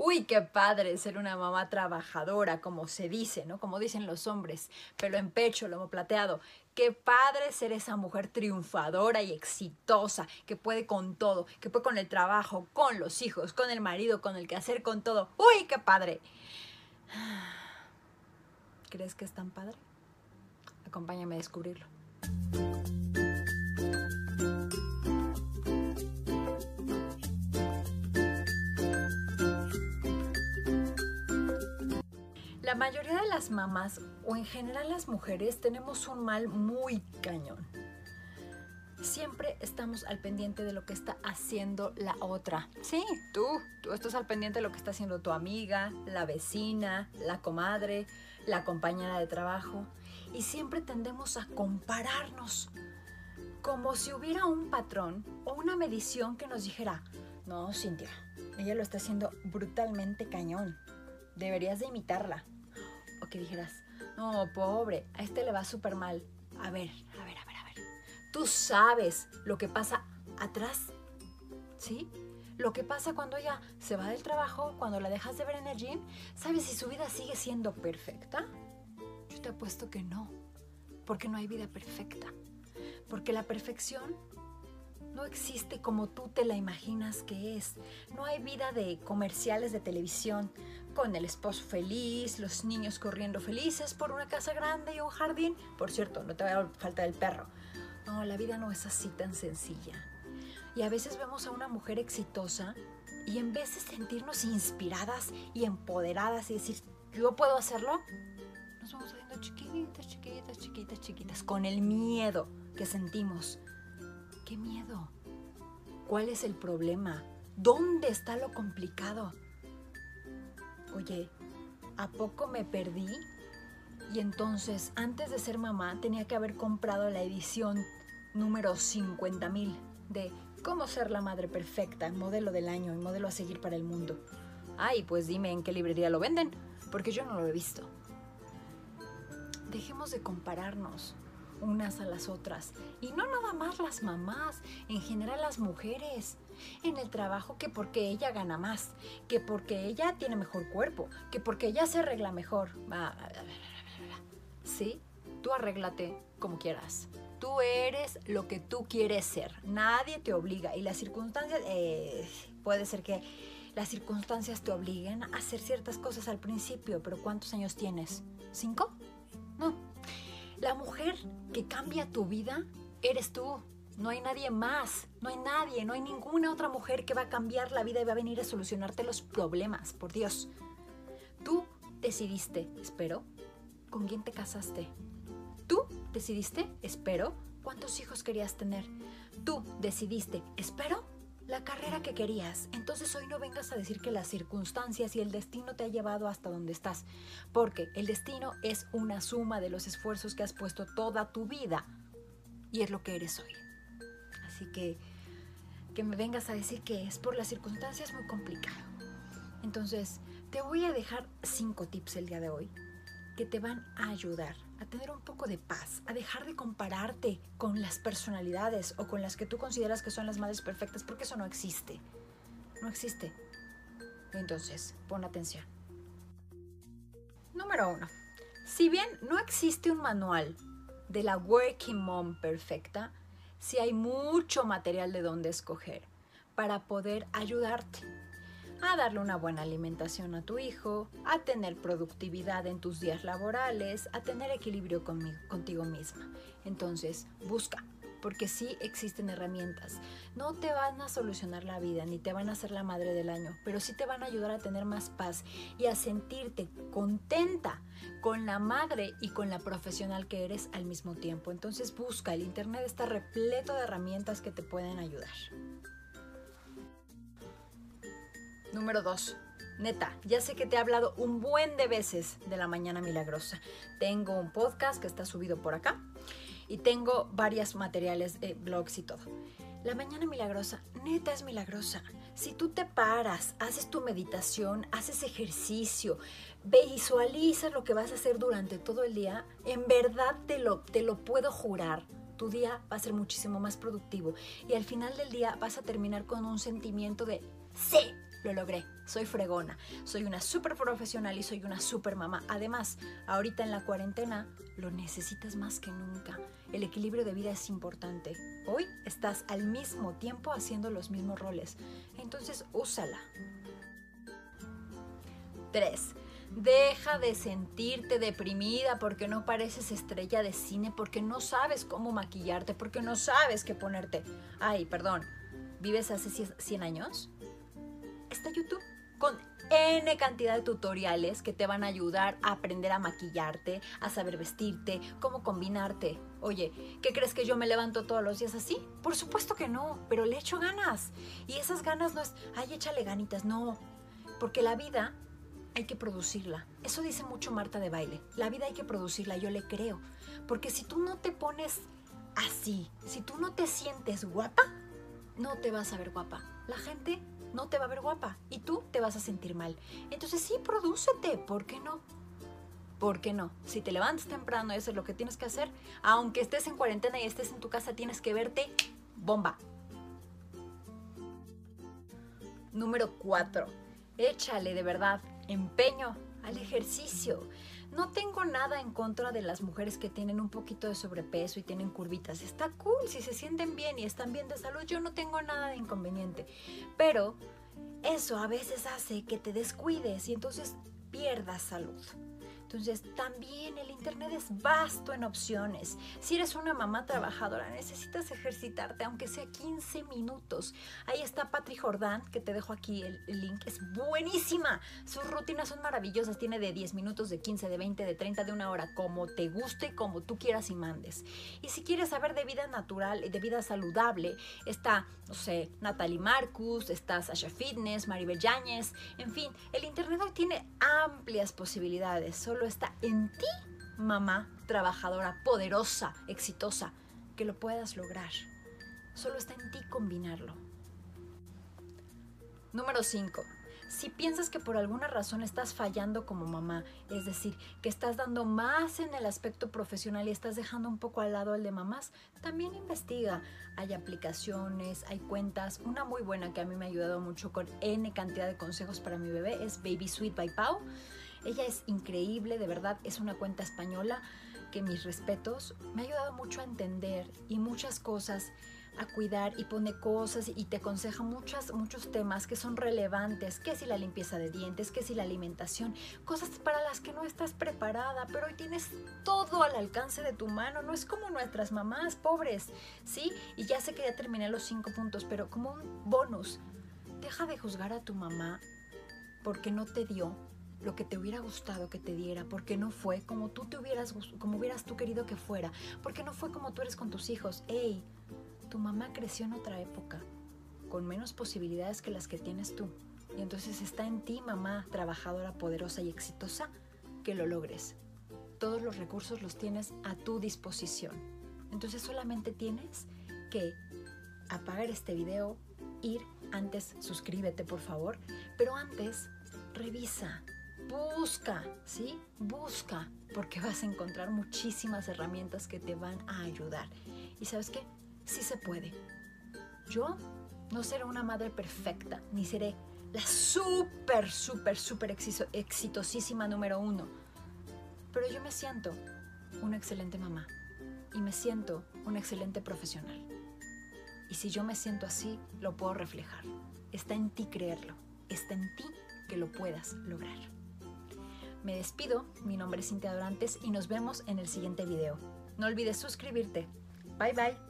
Uy, qué padre ser una mamá trabajadora, como se dice, ¿no? Como dicen los hombres, pelo en pecho, lomo plateado. Qué padre ser esa mujer triunfadora y exitosa, que puede con todo, que puede con el trabajo, con los hijos, con el marido, con el quehacer, con todo. Uy, qué padre. ¿Crees que es tan padre? Acompáñame a descubrirlo. La mayoría de las mamás, o en general las mujeres, tenemos un mal muy cañón. Siempre estamos al pendiente de lo que está haciendo la otra. Sí, tú, tú estás al pendiente de lo que está haciendo tu amiga, la vecina, la comadre, la compañera de trabajo. Y siempre tendemos a compararnos, como si hubiera un patrón o una medición que nos dijera, no, Cintia, ella lo está haciendo brutalmente cañón. Deberías de imitarla o que dijeras, no, pobre, a este le va súper mal. A ver, a ver, a ver, a ver. Tú sabes lo que pasa atrás, ¿sí? Lo que pasa cuando ella se va del trabajo, cuando la dejas de ver en el gym, ¿sabes si su vida sigue siendo perfecta? Yo te apuesto que no, porque no hay vida perfecta. Porque la perfección no existe como tú te la imaginas que es. No hay vida de comerciales de televisión con el esposo feliz, los niños corriendo felices por una casa grande y un jardín. Por cierto, no te va a falta el perro. No, la vida no es así tan sencilla. Y a veces vemos a una mujer exitosa y en vez de sentirnos inspiradas y empoderadas y decir, yo puedo hacerlo, nos vamos haciendo chiquitas, chiquitas, chiquitas, chiquitas, con el miedo que sentimos ¿Qué miedo? ¿Cuál es el problema? ¿Dónde está lo complicado? Oye, ¿a poco me perdí? Y entonces, antes de ser mamá, tenía que haber comprado la edición número 50.000 de Cómo ser la madre perfecta, modelo del año y modelo a seguir para el mundo. Ay, pues dime en qué librería lo venden, porque yo no lo he visto. Dejemos de compararnos unas a las otras. Y no nada más las mamás, en general las mujeres. En el trabajo que porque ella gana más, que porque ella tiene mejor cuerpo, que porque ella se arregla mejor. ¿Sí? Tú arréglate como quieras. Tú eres lo que tú quieres ser. Nadie te obliga. Y las circunstancias, eh, puede ser que las circunstancias te obliguen a hacer ciertas cosas al principio, pero ¿cuántos años tienes? ¿Cinco? La mujer que cambia tu vida eres tú. No hay nadie más, no hay nadie, no hay ninguna otra mujer que va a cambiar la vida y va a venir a solucionarte los problemas, por Dios. Tú decidiste, espero, con quién te casaste. Tú decidiste, espero, cuántos hijos querías tener. Tú decidiste, espero, la carrera que querías. Entonces hoy no vengas a decir que las circunstancias y el destino te ha llevado hasta donde estás, porque el destino es una suma de los esfuerzos que has puesto toda tu vida y es lo que eres hoy. Así que que me vengas a decir que es por las circunstancias muy complicado. Entonces, te voy a dejar cinco tips el día de hoy que te van a ayudar a tener un poco de paz, a dejar de compararte con las personalidades o con las que tú consideras que son las madres perfectas, porque eso no existe. No existe. Entonces, pon atención. Número uno. Si bien no existe un manual de la Working Mom perfecta, sí hay mucho material de donde escoger para poder ayudarte a darle una buena alimentación a tu hijo, a tener productividad en tus días laborales, a tener equilibrio contigo misma. Entonces, busca, porque sí existen herramientas. No te van a solucionar la vida ni te van a hacer la madre del año, pero sí te van a ayudar a tener más paz y a sentirte contenta con la madre y con la profesional que eres al mismo tiempo. Entonces busca, el Internet está repleto de herramientas que te pueden ayudar. Número 2. Neta, ya sé que te he hablado un buen de veces de la mañana milagrosa. Tengo un podcast que está subido por acá y tengo varios materiales, de blogs y todo. La mañana milagrosa, neta es milagrosa. Si tú te paras, haces tu meditación, haces ejercicio, visualizas lo que vas a hacer durante todo el día, en verdad te lo, te lo puedo jurar. Tu día va a ser muchísimo más productivo y al final del día vas a terminar con un sentimiento de sí, lo logré, soy fregona, soy una súper profesional y soy una súper mamá. Además, ahorita en la cuarentena lo necesitas más que nunca. El equilibrio de vida es importante. Hoy estás al mismo tiempo haciendo los mismos roles, entonces úsala. 3. Deja de sentirte deprimida porque no pareces estrella de cine, porque no sabes cómo maquillarte, porque no sabes qué ponerte. Ay, perdón, ¿vives hace 100 años? Está YouTube con N cantidad de tutoriales que te van a ayudar a aprender a maquillarte, a saber vestirte, cómo combinarte. Oye, ¿qué crees que yo me levanto todos los días así? Por supuesto que no, pero le echo ganas. Y esas ganas no es, ay, échale ganitas, no. Porque la vida hay que producirla. Eso dice mucho Marta de baile. La vida hay que producirla, yo le creo. Porque si tú no te pones así, si tú no te sientes guapa, no te vas a ver guapa. La gente no te va a ver guapa y tú te vas a sentir mal. Entonces sí, prodúcete, ¿por qué no? ¿Por qué no? Si te levantas temprano eso es lo que tienes que hacer, aunque estés en cuarentena y estés en tu casa, tienes que verte bomba. Número 4. Échale de verdad empeño al ejercicio. No tengo nada en contra de las mujeres que tienen un poquito de sobrepeso y tienen curvitas. Está cool, si se sienten bien y están bien de salud, yo no tengo nada de inconveniente. Pero eso a veces hace que te descuides y entonces pierdas salud. Entonces, también el Internet es vasto en opciones. Si eres una mamá trabajadora, necesitas ejercitarte, aunque sea 15 minutos. Ahí está Patri Jordán, que te dejo aquí el, link. Es buenísima. Sus rutinas son maravillosas. Tiene de 10 minutos, de 15, de 20, de 30, de una hora, como te guste, como tú quieras y mandes. Y si quieres saber de vida natural, de vida saludable, está, no sé, Natalie Marcus, está Sasha Fitness, Maribel Yáñez. En fin, el Internet hoy tiene amplias posibilidades. Solo está en ti, mamá, trabajadora, poderosa, exitosa, que lo puedas lograr. Solo está en ti combinarlo. Número 5. Si piensas que por alguna razón estás fallando como mamá, es decir, que estás dando más en el aspecto profesional y estás dejando un poco al lado el de mamás, también investiga. Hay aplicaciones, hay cuentas. Una muy buena que a mí me ha ayudado mucho con N cantidad de consejos para mi bebé es Baby Sweet by Pau. Ella es increíble, de verdad, es una cuenta española que mis respetos me ha ayudado mucho a entender y muchas cosas a cuidar y pone cosas y te aconseja muchas, muchos temas que son relevantes, que si la limpieza de dientes, que si la alimentación, cosas para las que no estás preparada, pero hoy tienes todo al alcance de tu mano, no es como nuestras mamás pobres, ¿sí? Y ya sé que ya terminé los cinco puntos, pero como un bonus, deja de juzgar a tu mamá porque no te dio lo que te hubiera gustado que te diera, porque no fue como tú te hubieras como hubieras tú querido que fuera, porque no fue como tú eres con tus hijos. Ey, tu mamá creció en otra época, con menos posibilidades que las que tienes tú. Y entonces está en ti, mamá, trabajadora, poderosa y exitosa, que lo logres. Todos los recursos los tienes a tu disposición. Entonces solamente tienes que apagar este video, ir antes, suscríbete por favor, pero antes revisa busca, ¿sí? Busca, porque vas a encontrar muchísimas herramientas que te van a ayudar. Y sabes qué? Sí se puede. Yo no seré una madre perfecta, ni seré la súper, súper, súper exitosísima número uno. Pero yo me siento una excelente mamá y me siento una excelente profesional. Y si yo me siento así, lo puedo reflejar. Está en ti creerlo. Está en ti que lo puedas lograr. Me despido, mi nombre es Cintia Dorantes y nos vemos en el siguiente video. No olvides suscribirte. Bye bye.